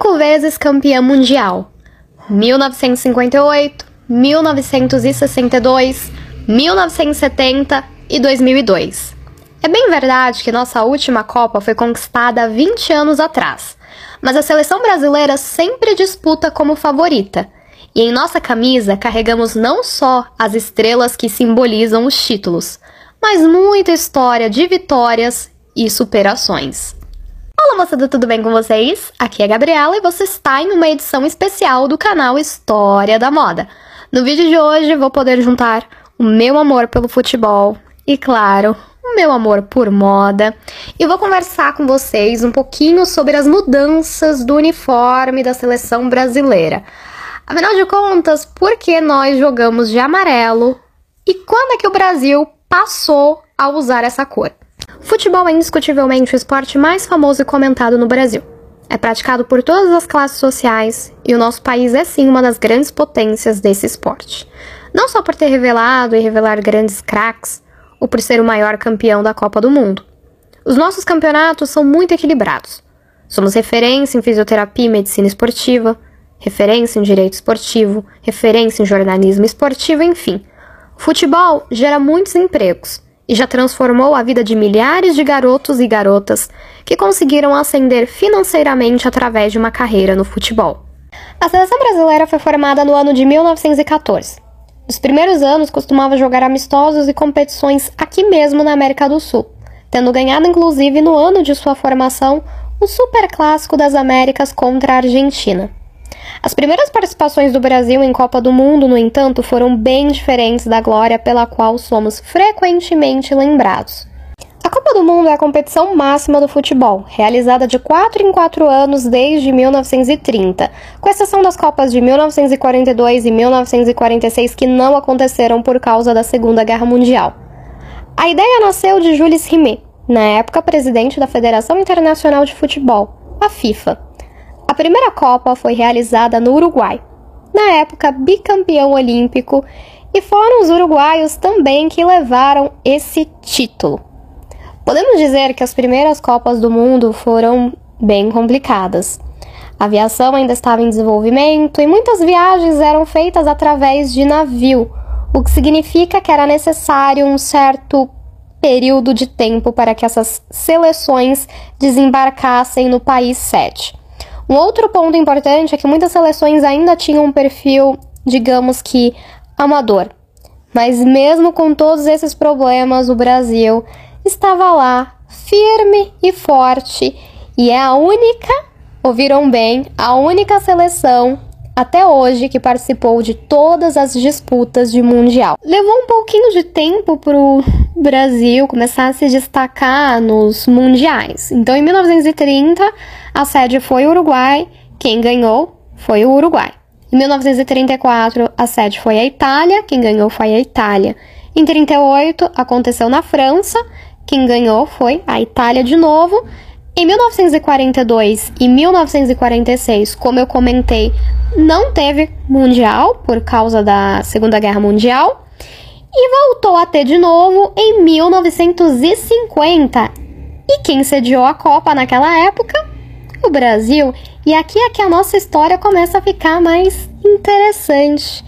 cinco vezes campeã mundial: 1958, 1962, 1970 e 2002. É bem verdade que nossa última Copa foi conquistada há 20 anos atrás, mas a seleção brasileira sempre disputa como favorita. E em nossa camisa carregamos não só as estrelas que simbolizam os títulos, mas muita história de vitórias e superações. Olá moçada, tudo bem com vocês? Aqui é a Gabriela e você está em uma edição especial do canal História da Moda. No vídeo de hoje vou poder juntar o meu amor pelo futebol e, claro, o meu amor por moda e vou conversar com vocês um pouquinho sobre as mudanças do uniforme da seleção brasileira. Afinal de contas, por que nós jogamos de amarelo e quando é que o Brasil passou a usar essa cor? Futebol é indiscutivelmente o esporte mais famoso e comentado no Brasil. É praticado por todas as classes sociais e o nosso país é sim uma das grandes potências desse esporte. Não só por ter revelado e revelar grandes craques, ou por ser o maior campeão da Copa do Mundo. Os nossos campeonatos são muito equilibrados. Somos referência em fisioterapia e medicina esportiva, referência em direito esportivo, referência em jornalismo esportivo, enfim. O futebol gera muitos empregos e já transformou a vida de milhares de garotos e garotas que conseguiram ascender financeiramente através de uma carreira no futebol. A seleção brasileira foi formada no ano de 1914. Nos primeiros anos costumava jogar amistosos e competições aqui mesmo na América do Sul, tendo ganhado inclusive no ano de sua formação o Super Clássico das Américas contra a Argentina. As primeiras participações do Brasil em Copa do Mundo, no entanto, foram bem diferentes da glória pela qual somos frequentemente lembrados. A Copa do Mundo é a competição máxima do futebol, realizada de 4 em 4 anos desde 1930, com exceção das Copas de 1942 e 1946 que não aconteceram por causa da Segunda Guerra Mundial. A ideia nasceu de Jules Rimet, na época presidente da Federação Internacional de Futebol, a FIFA. Primeira Copa foi realizada no Uruguai, na época bicampeão olímpico, e foram os uruguaios também que levaram esse título. Podemos dizer que as primeiras Copas do Mundo foram bem complicadas. A aviação ainda estava em desenvolvimento e muitas viagens eram feitas através de navio, o que significa que era necessário um certo período de tempo para que essas seleções desembarcassem no país sede. Um outro ponto importante é que muitas seleções ainda tinham um perfil, digamos que, amador. Mas mesmo com todos esses problemas, o Brasil estava lá, firme e forte, e é a única, ouviram bem, a única seleção até hoje que participou de todas as disputas de mundial. Levou um pouquinho de tempo para o Brasil começar a se destacar nos mundiais. Então, em 1930, a sede foi o Uruguai, quem ganhou foi o Uruguai. Em 1934, a sede foi a Itália, quem ganhou foi a Itália. Em 38, aconteceu na França, quem ganhou foi a Itália de novo. Em 1942 e 1946, como eu comentei, não teve mundial por causa da Segunda Guerra Mundial e voltou a ter de novo em 1950. E quem sediou a Copa naquela época? O Brasil. E aqui é que a nossa história começa a ficar mais interessante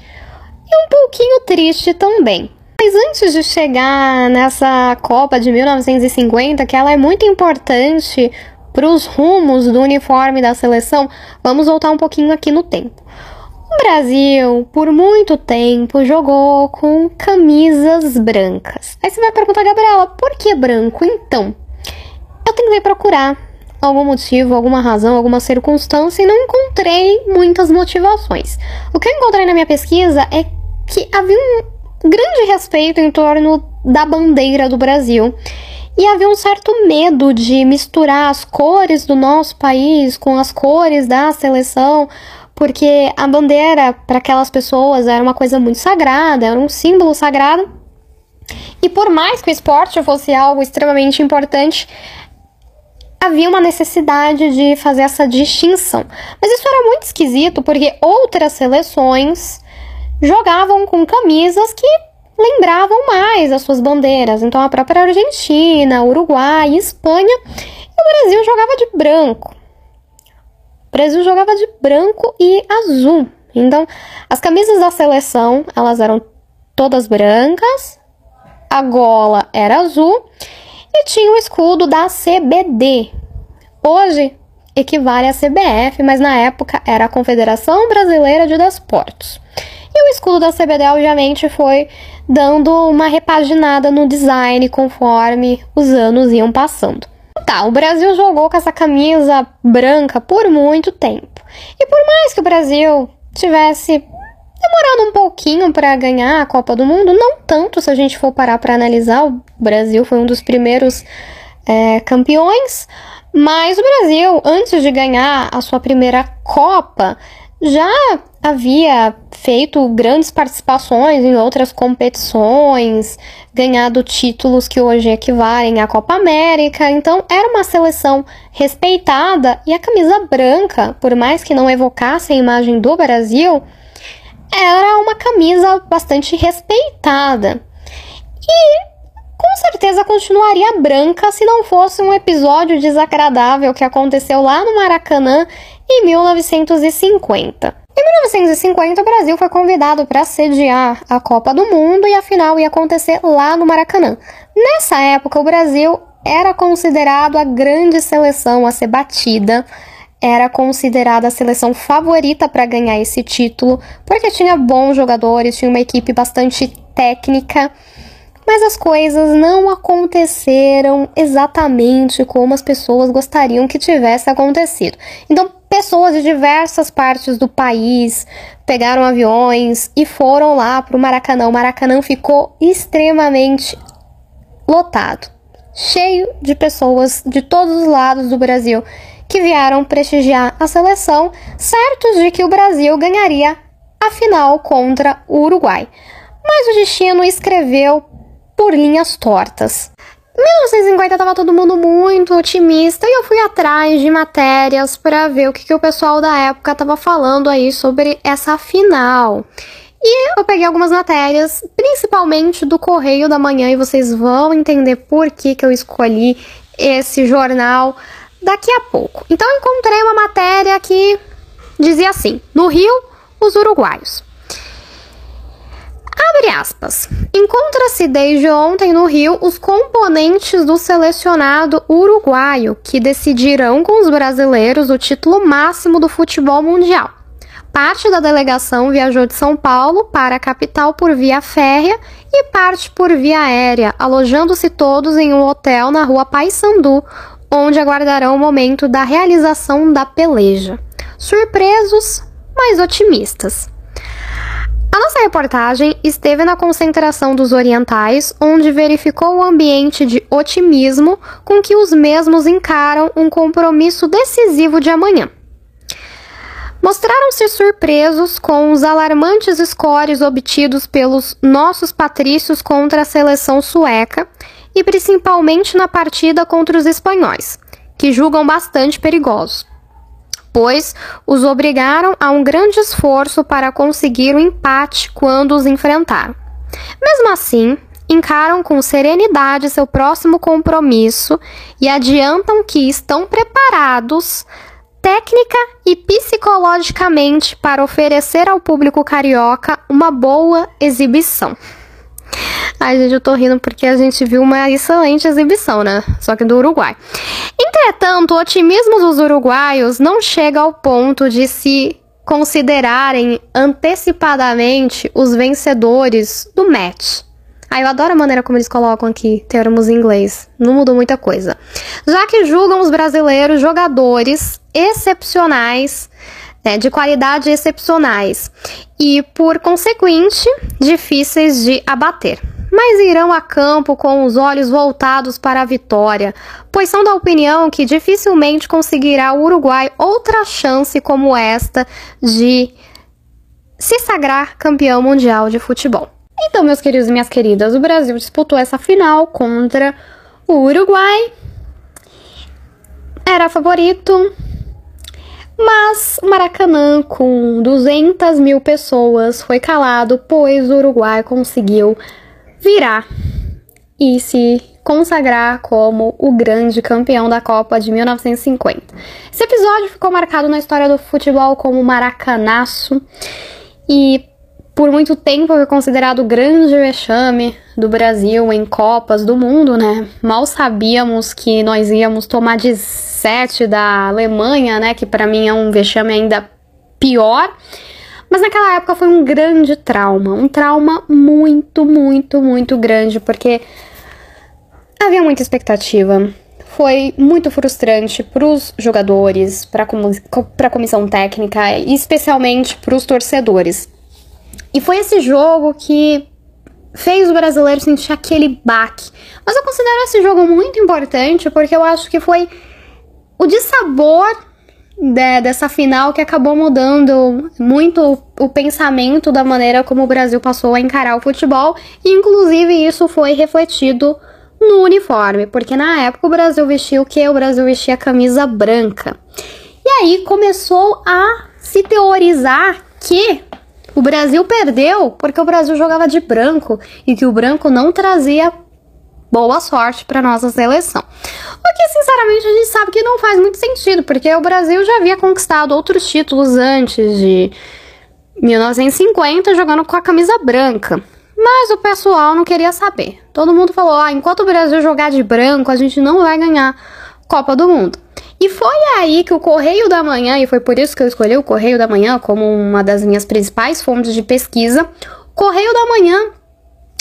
e um pouquinho triste também. Mas antes de chegar nessa Copa de 1950, que ela é muito importante para os rumos do uniforme da seleção, vamos voltar um pouquinho aqui no tempo. O Brasil, por muito tempo, jogou com camisas brancas. Aí você vai perguntar, Gabriela, por que branco então? Eu tentei procurar algum motivo, alguma razão, alguma circunstância e não encontrei muitas motivações. O que eu encontrei na minha pesquisa é que havia um grande respeito em torno da bandeira do Brasil. E havia um certo medo de misturar as cores do nosso país com as cores da seleção, porque a bandeira para aquelas pessoas era uma coisa muito sagrada, era um símbolo sagrado. E por mais que o esporte fosse algo extremamente importante, havia uma necessidade de fazer essa distinção. Mas isso era muito esquisito porque outras seleções jogavam com camisas que lembravam mais as suas bandeiras. Então a própria Argentina, Uruguai, Espanha, e o Brasil jogava de branco. Brasil jogava de branco e azul. Então, as camisas da seleção, elas eram todas brancas, a gola era azul e tinha o escudo da CBD. Hoje equivale à CBF, mas na época era a Confederação Brasileira de Desportos. E o escudo da CBD, obviamente, foi dando uma repaginada no design conforme os anos iam passando. Tá, o Brasil jogou com essa camisa branca por muito tempo. E por mais que o Brasil tivesse demorado um pouquinho para ganhar a Copa do Mundo, não tanto se a gente for parar para analisar. O Brasil foi um dos primeiros é, campeões, mas o Brasil, antes de ganhar a sua primeira Copa, já havia feito grandes participações em outras competições, ganhado títulos que hoje equivalem à Copa América, então era uma seleção respeitada e a camisa branca, por mais que não evocasse a imagem do Brasil, era uma camisa bastante respeitada. E com certeza continuaria branca se não fosse um episódio desagradável que aconteceu lá no Maracanã em 1950. Em 1950, o Brasil foi convidado para sediar a Copa do Mundo e a final ia acontecer lá no Maracanã. Nessa época, o Brasil era considerado a grande seleção a ser batida, era considerada a seleção favorita para ganhar esse título, porque tinha bons jogadores, tinha uma equipe bastante técnica mas as coisas não aconteceram exatamente como as pessoas gostariam que tivesse acontecido. Então, pessoas de diversas partes do país pegaram aviões e foram lá para o Maracanã. O Maracanã ficou extremamente lotado, cheio de pessoas de todos os lados do Brasil que vieram prestigiar a seleção, certos de que o Brasil ganharia a final contra o Uruguai. Mas o destino escreveu por linhas tortas. Em 1950 estava todo mundo muito otimista e eu fui atrás de matérias para ver o que, que o pessoal da época estava falando aí sobre essa final. E eu peguei algumas matérias, principalmente do Correio da Manhã, e vocês vão entender por que, que eu escolhi esse jornal daqui a pouco. Então encontrei uma matéria que dizia assim: No Rio, os uruguaios. Abre aspas. Encontra-se desde ontem no Rio os componentes do selecionado uruguaio que decidirão com os brasileiros o título máximo do futebol mundial. Parte da delegação viajou de São Paulo para a capital por via férrea e parte por via aérea, alojando-se todos em um hotel na rua Paissandu, onde aguardarão o momento da realização da peleja. Surpresos, mas otimistas. A nossa reportagem esteve na concentração dos orientais, onde verificou o ambiente de otimismo com que os mesmos encaram um compromisso decisivo de amanhã. Mostraram-se surpresos com os alarmantes scores obtidos pelos nossos patrícios contra a seleção sueca e principalmente na partida contra os espanhóis, que julgam bastante perigosos pois os obrigaram a um grande esforço para conseguir o um empate quando os enfrentaram. Mesmo assim, encaram com serenidade seu próximo compromisso e adiantam que estão preparados técnica e psicologicamente para oferecer ao público carioca uma boa exibição. Ai, gente, eu tô rindo porque a gente viu uma excelente exibição, né? Só que do Uruguai. Entretanto, o otimismo dos uruguaios não chega ao ponto de se considerarem antecipadamente os vencedores do match. Ah, eu adoro a maneira como eles colocam aqui termos em inglês. Não mudou muita coisa. Já que julgam os brasileiros jogadores excepcionais, né, de qualidade excepcionais e, por consequente, difíceis de abater mas irão a campo com os olhos voltados para a vitória, pois são da opinião que dificilmente conseguirá o Uruguai outra chance como esta de se sagrar campeão mundial de futebol. Então, meus queridos e minhas queridas, o Brasil disputou essa final contra o Uruguai. Era favorito, mas o Maracanã, com 200 mil pessoas, foi calado, pois o Uruguai conseguiu virar e se consagrar como o grande campeão da Copa de 1950. Esse episódio ficou marcado na história do futebol como maracanaço e por muito tempo foi considerado o grande vexame do Brasil em Copas do Mundo, né? Mal sabíamos que nós íamos tomar de 7 da Alemanha, né? Que para mim é um vexame ainda pior. Mas naquela época foi um grande trauma, um trauma muito, muito, muito grande, porque havia muita expectativa. Foi muito frustrante para os jogadores, para a comissão técnica e especialmente para os torcedores. E foi esse jogo que fez o brasileiro sentir aquele baque. Mas eu considero esse jogo muito importante porque eu acho que foi o dissabor de, dessa final que acabou mudando muito o pensamento da maneira como o Brasil passou a encarar o futebol, e inclusive isso foi refletido no uniforme, porque na época o Brasil vestia o que? O Brasil vestia camisa branca. E aí começou a se teorizar que o Brasil perdeu porque o Brasil jogava de branco e que o branco não trazia boa sorte para nossa seleção. O que, sinceramente, sabe que não faz muito sentido, porque o Brasil já havia conquistado outros títulos antes de 1950 jogando com a camisa branca. Mas o pessoal não queria saber. Todo mundo falou: ah, enquanto o Brasil jogar de branco, a gente não vai ganhar Copa do Mundo. E foi aí que o Correio da Manhã, e foi por isso que eu escolhi o Correio da Manhã como uma das minhas principais fontes de pesquisa, Correio da Manhã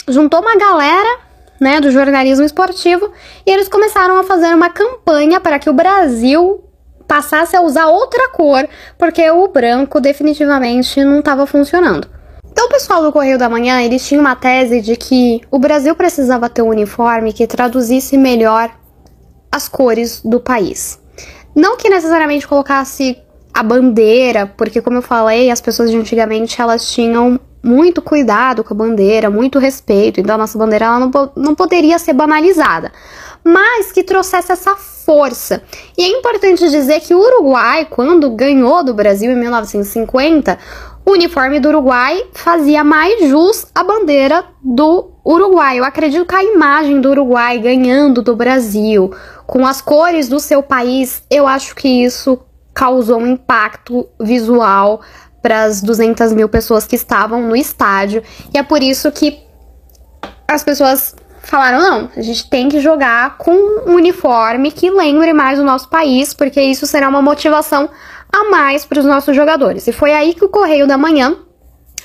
juntou uma galera né, do jornalismo esportivo e eles começaram a fazer uma campanha para que o Brasil passasse a usar outra cor, porque o branco definitivamente não estava funcionando. Então, o pessoal do Correio da Manhã, eles tinham uma tese de que o Brasil precisava ter um uniforme que traduzisse melhor as cores do país. Não que necessariamente colocasse a bandeira, porque como eu falei, as pessoas de antigamente elas tinham muito cuidado com a bandeira, muito respeito, então a nossa bandeira ela não, não poderia ser banalizada, mas que trouxesse essa força. E é importante dizer que o Uruguai, quando ganhou do Brasil em 1950, o uniforme do Uruguai fazia mais jus à bandeira do Uruguai. Eu acredito que a imagem do Uruguai ganhando do Brasil, com as cores do seu país, eu acho que isso causou um impacto visual para as 200 mil pessoas que estavam no estádio. E é por isso que as pessoas falaram: não, a gente tem que jogar com um uniforme que lembre mais o nosso país, porque isso será uma motivação a mais para os nossos jogadores. E foi aí que o Correio da Manhã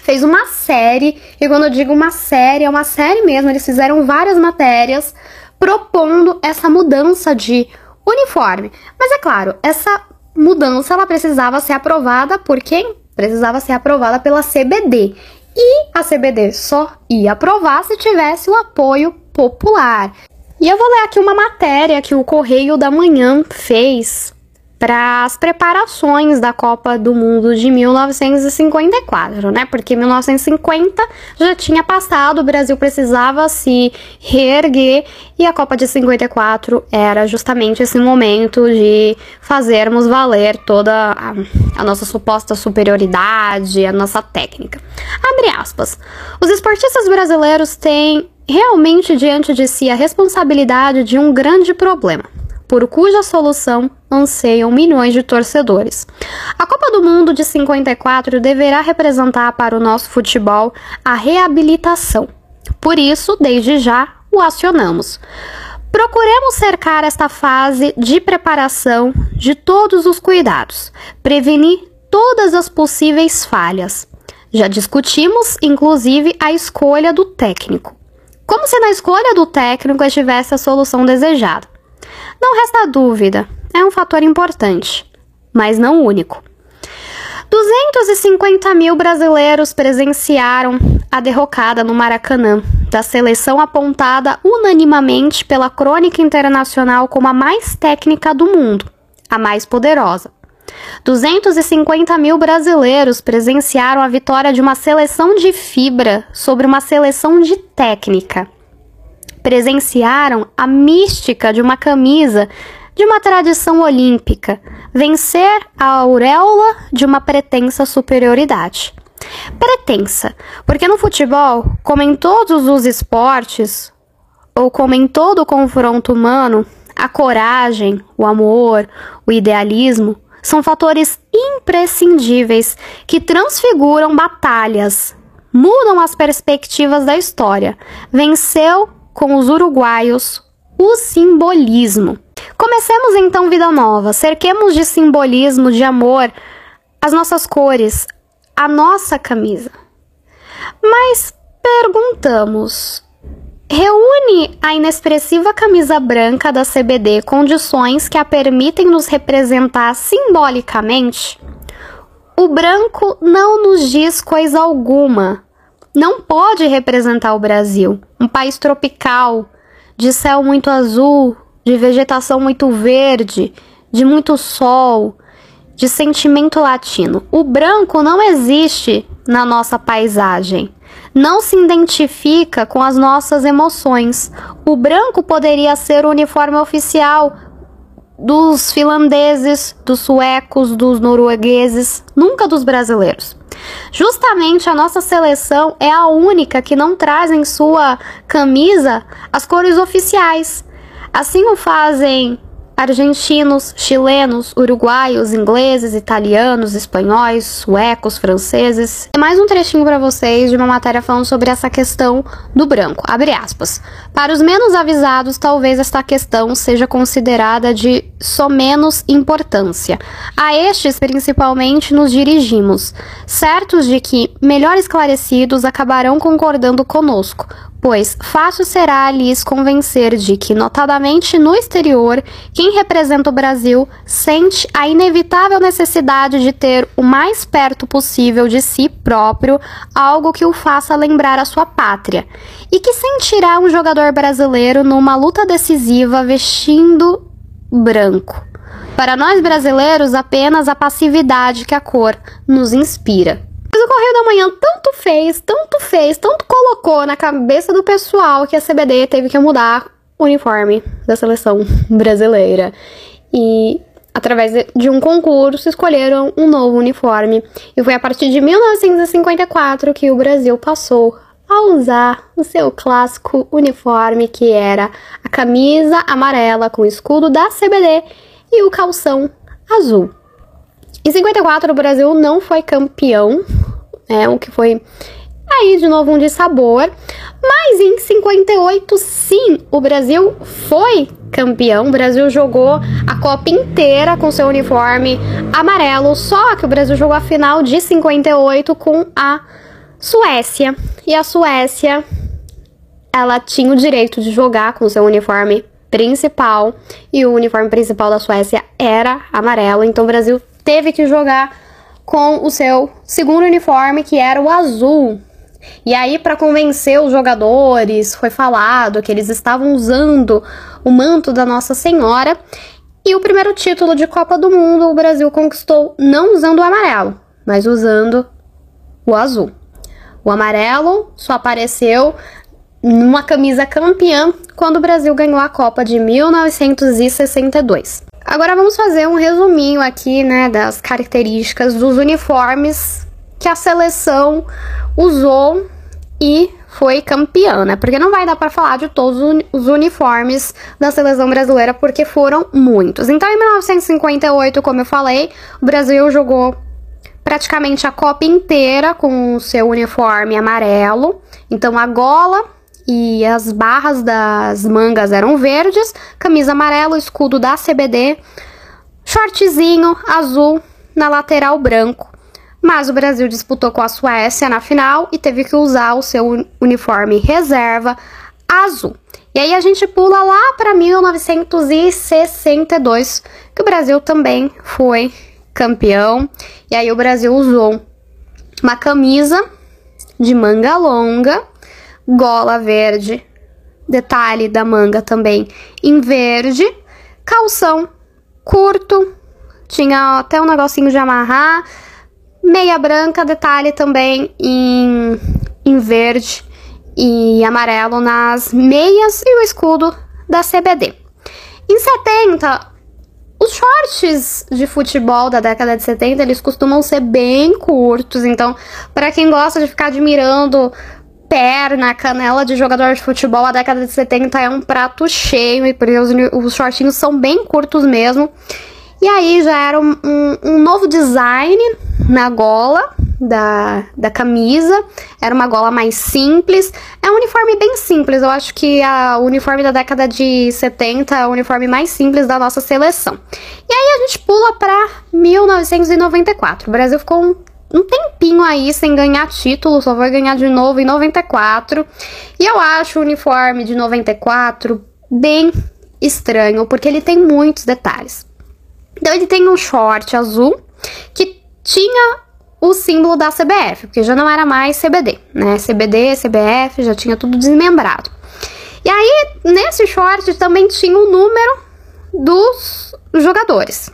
fez uma série, e quando eu digo uma série, é uma série mesmo, eles fizeram várias matérias propondo essa mudança de uniforme. Mas é claro, essa mudança ela precisava ser aprovada por quem? Precisava ser aprovada pela CBD. E a CBD só ia aprovar se tivesse o apoio popular. E eu vou ler aqui uma matéria que o Correio da Manhã fez para as preparações da Copa do Mundo de 1954, né? Porque 1950 já tinha passado, o Brasil precisava se reerguer e a Copa de 54 era justamente esse momento de fazermos valer toda a, a nossa suposta superioridade, a nossa técnica. Abre aspas. Os esportistas brasileiros têm realmente diante de si a responsabilidade de um grande problema por cuja solução anseiam milhões de torcedores. A Copa do Mundo de 54 deverá representar para o nosso futebol a reabilitação. Por isso, desde já, o acionamos. Procuremos cercar esta fase de preparação de todos os cuidados, prevenir todas as possíveis falhas. Já discutimos, inclusive, a escolha do técnico. Como se na escolha do técnico estivesse a solução desejada. Não resta dúvida, é um fator importante, mas não único. 250 mil brasileiros presenciaram a derrocada no Maracanã da seleção apontada unanimamente pela crônica internacional como a mais técnica do mundo, a mais poderosa. 250 mil brasileiros presenciaram a vitória de uma seleção de fibra sobre uma seleção de técnica presenciaram a mística de uma camisa de uma tradição olímpica, vencer a auréola de uma pretensa superioridade. Pretensa, porque no futebol, como em todos os esportes, ou como em todo confronto humano, a coragem, o amor, o idealismo são fatores imprescindíveis que transfiguram batalhas, mudam as perspectivas da história. Venceu com os uruguaios o simbolismo. Comecemos então vida nova, cerquemos de simbolismo, de amor, as nossas cores, a nossa camisa. Mas perguntamos: reúne a inexpressiva camisa branca da CBD condições que a permitem nos representar simbolicamente? O branco não nos diz coisa alguma. Não pode representar o Brasil, um país tropical, de céu muito azul, de vegetação muito verde, de muito sol, de sentimento latino. O branco não existe na nossa paisagem. Não se identifica com as nossas emoções. O branco poderia ser o uniforme oficial dos finlandeses, dos suecos, dos noruegueses, nunca dos brasileiros. Justamente a nossa seleção é a única que não traz em sua camisa as cores oficiais. Assim o fazem argentinos, chilenos, uruguaios, ingleses, italianos, espanhóis, suecos, franceses. É mais um trechinho para vocês de uma matéria falando sobre essa questão do branco. Abre aspas. Para os menos avisados, talvez esta questão seja considerada de só menos importância. A estes, principalmente, nos dirigimos, certos de que, melhor esclarecidos, acabarão concordando conosco pois fácil será lhes convencer de que, notadamente no exterior, quem representa o Brasil sente a inevitável necessidade de ter o mais perto possível de si próprio algo que o faça lembrar a sua pátria, e que sentirá um jogador brasileiro numa luta decisiva vestindo branco. Para nós brasileiros, apenas a passividade que a cor nos inspira. Mas o Correio da Manhã tanto fez, tanto fez, tanto colocou na cabeça do pessoal que a CBD teve que mudar o uniforme da seleção brasileira. E através de um concurso escolheram um novo uniforme. E foi a partir de 1954 que o Brasil passou a usar o seu clássico uniforme, que era a camisa amarela com escudo da CBD e o calção azul. Em 54 o Brasil não foi campeão né? O que foi aí de novo um de sabor. Mas em 58, sim, o Brasil foi campeão. O Brasil jogou a Copa inteira com seu uniforme amarelo, só que o Brasil jogou a final de 58 com a Suécia. E a Suécia, ela tinha o direito de jogar com seu uniforme principal, e o uniforme principal da Suécia era amarelo, então o Brasil teve que jogar com o seu segundo uniforme, que era o azul. E aí, para convencer os jogadores, foi falado que eles estavam usando o manto da Nossa Senhora. E o primeiro título de Copa do Mundo o Brasil conquistou não usando o amarelo, mas usando o azul. O amarelo só apareceu numa camisa campeã quando o Brasil ganhou a Copa de 1962. Agora vamos fazer um resuminho aqui, né, das características dos uniformes que a seleção usou e foi campeã, né? Porque não vai dar para falar de todos os uniformes da seleção brasileira porque foram muitos. Então, em 1958, como eu falei, o Brasil jogou praticamente a Copa inteira com o seu uniforme amarelo. Então, a gola e as barras das mangas eram verdes, camisa amarela, escudo da CBD, shortzinho azul na lateral branco. Mas o Brasil disputou com a Suécia na final e teve que usar o seu uniforme reserva azul. E aí a gente pula lá para 1962, que o Brasil também foi campeão. E aí o Brasil usou uma camisa de manga longa, gola verde, detalhe da manga também em verde, calção curto, tinha até um negocinho de amarrar, meia branca, detalhe também em, em verde e amarelo nas meias e o escudo da CBD. Em 70, os shorts de futebol da década de 70, eles costumam ser bem curtos, então, para quem gosta de ficar admirando perna, canela de jogador de futebol, a década de 70 é um prato cheio e por isso os, os shortinhos são bem curtos mesmo. E aí já era um, um, um novo design na gola da, da camisa. Era uma gola mais simples. É um uniforme bem simples. Eu acho que a, o uniforme da década de 70 é o uniforme mais simples da nossa seleção. E aí a gente pula para 1994. O Brasil ficou um um tempinho aí sem ganhar título, só vai ganhar de novo em 94. E eu acho o uniforme de 94 bem estranho, porque ele tem muitos detalhes. Então ele tem um short azul que tinha o símbolo da CBF, porque já não era mais CBD, né? CBD, CBF, já tinha tudo desmembrado. E aí, nesse short também tinha o número dos jogadores.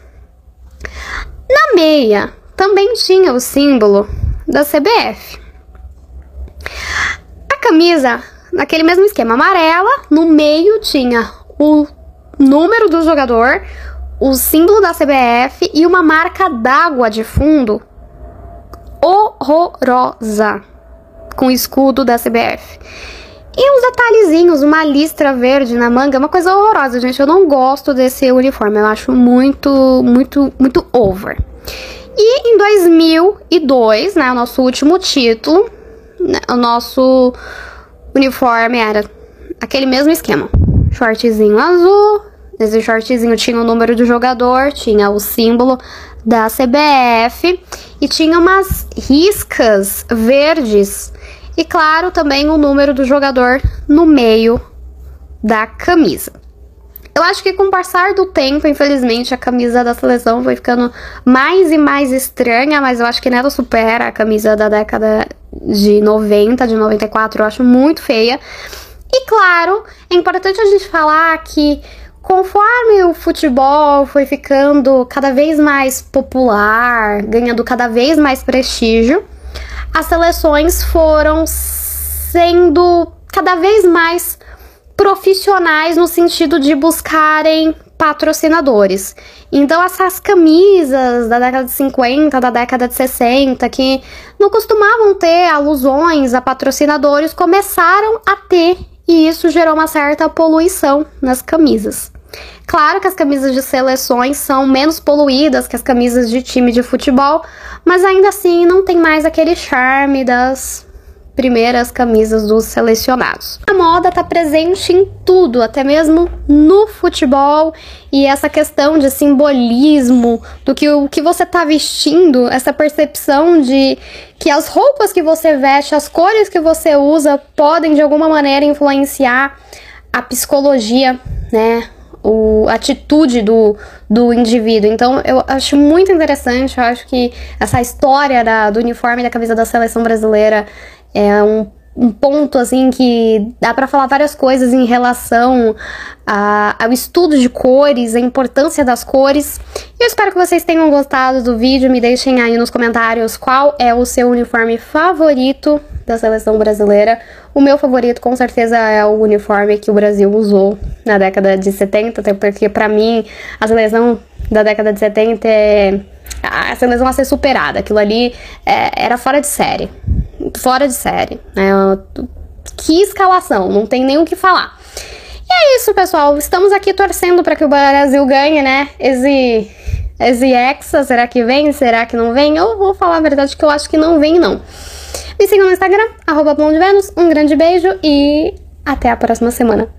Na meia também tinha o símbolo da CBF. A camisa, naquele mesmo esquema amarela, no meio tinha o número do jogador, o símbolo da CBF e uma marca d'água de fundo horrorosa com o escudo da CBF. E uns detalhezinhos, uma listra verde na manga, uma coisa horrorosa, gente. Eu não gosto desse uniforme, eu acho muito, muito, muito over. E em 2002, né, o nosso último título, né, o nosso uniforme era aquele mesmo esquema. Shortzinho azul, nesse shortzinho tinha o número do jogador, tinha o símbolo da CBF e tinha umas riscas verdes e claro, também o número do jogador no meio da camisa. Eu acho que com o passar do tempo, infelizmente, a camisa da seleção foi ficando mais e mais estranha, mas eu acho que nada supera a camisa da década de 90, de 94, eu acho muito feia. E claro, é importante a gente falar que conforme o futebol foi ficando cada vez mais popular, ganhando cada vez mais prestígio, as seleções foram sendo cada vez mais profissionais no sentido de buscarem patrocinadores. Então, essas camisas da década de 50, da década de 60, que não costumavam ter alusões a patrocinadores, começaram a ter, e isso gerou uma certa poluição nas camisas. Claro que as camisas de seleções são menos poluídas que as camisas de time de futebol, mas ainda assim não tem mais aquele charme das primeiras camisas dos selecionados. A moda está presente em tudo, até mesmo no futebol, e essa questão de simbolismo, do que o que você está vestindo, essa percepção de que as roupas que você veste, as cores que você usa podem de alguma maneira influenciar a psicologia, né? O, a atitude do, do indivíduo. Então, eu acho muito interessante. Eu acho que essa história da, do uniforme da camisa da seleção brasileira é um, um ponto assim que dá para falar várias coisas em relação a, ao estudo de cores, a importância das cores. Eu espero que vocês tenham gostado do vídeo. Me deixem aí nos comentários qual é o seu uniforme favorito da seleção brasileira. O meu favorito com certeza é o uniforme que o Brasil usou na década de 70, até porque para mim a seleção da década de 70 é a seleção a ser superada. Aquilo ali é, era fora de série fora de série, né? Que escalação, não tem nem o que falar. E é isso, pessoal. Estamos aqui torcendo para que o Brasil ganhe, né? Esse, esse Hexa, será que vem? Será que não vem? Eu vou falar a verdade que eu acho que não vem, não. Me sigam no Instagram, arroba Um grande beijo e até a próxima semana.